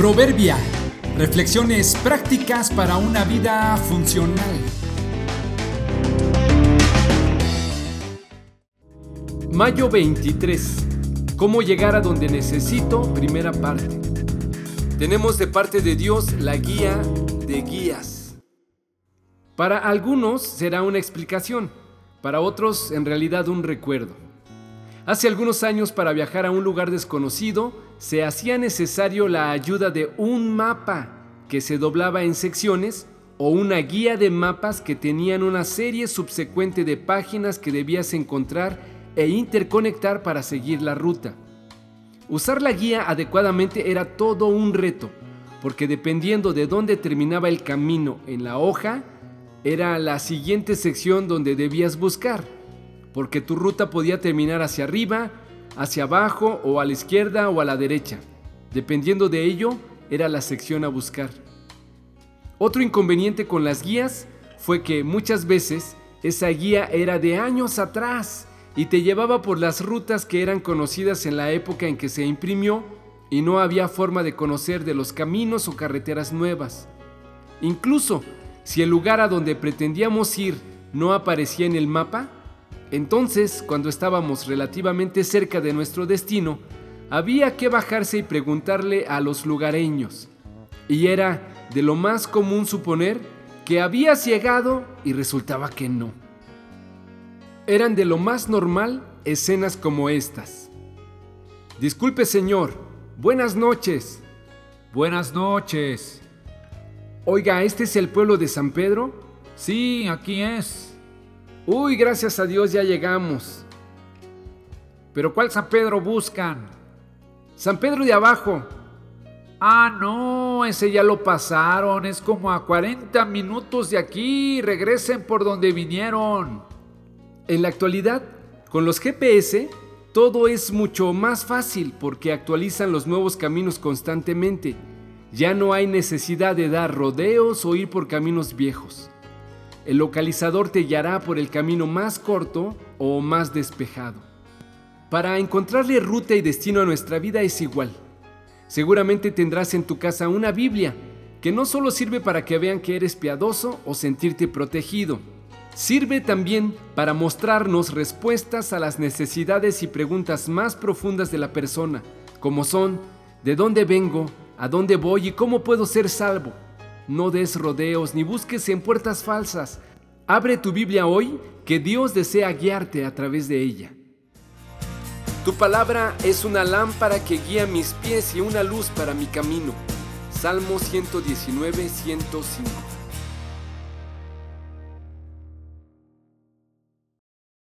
Proverbia. Reflexiones prácticas para una vida funcional. Mayo 23. ¿Cómo llegar a donde necesito? Primera parte. Tenemos de parte de Dios la guía de guías. Para algunos será una explicación, para otros en realidad un recuerdo. Hace algunos años para viajar a un lugar desconocido se hacía necesario la ayuda de un mapa que se doblaba en secciones o una guía de mapas que tenían una serie subsecuente de páginas que debías encontrar e interconectar para seguir la ruta. Usar la guía adecuadamente era todo un reto, porque dependiendo de dónde terminaba el camino en la hoja, era la siguiente sección donde debías buscar porque tu ruta podía terminar hacia arriba, hacia abajo o a la izquierda o a la derecha. Dependiendo de ello, era la sección a buscar. Otro inconveniente con las guías fue que muchas veces esa guía era de años atrás y te llevaba por las rutas que eran conocidas en la época en que se imprimió y no había forma de conocer de los caminos o carreteras nuevas. Incluso si el lugar a donde pretendíamos ir no aparecía en el mapa, entonces, cuando estábamos relativamente cerca de nuestro destino, había que bajarse y preguntarle a los lugareños. Y era de lo más común suponer que había llegado y resultaba que no. Eran de lo más normal escenas como estas. Disculpe señor, buenas noches. Buenas noches. Oiga, ¿este es el pueblo de San Pedro? Sí, aquí es. Uy, gracias a Dios ya llegamos. ¿Pero cuál San Pedro buscan? San Pedro de abajo. Ah, no, ese ya lo pasaron. Es como a 40 minutos de aquí. Regresen por donde vinieron. En la actualidad, con los GPS, todo es mucho más fácil porque actualizan los nuevos caminos constantemente. Ya no hay necesidad de dar rodeos o ir por caminos viejos. El localizador te guiará por el camino más corto o más despejado. Para encontrarle ruta y destino a nuestra vida es igual. Seguramente tendrás en tu casa una Biblia que no solo sirve para que vean que eres piadoso o sentirte protegido, sirve también para mostrarnos respuestas a las necesidades y preguntas más profundas de la persona, como son, ¿de dónde vengo? ¿A dónde voy? ¿Y cómo puedo ser salvo? No des rodeos ni busques en puertas falsas. Abre tu Biblia hoy que Dios desea guiarte a través de ella. Tu palabra es una lámpara que guía mis pies y una luz para mi camino. Salmo 119, 105.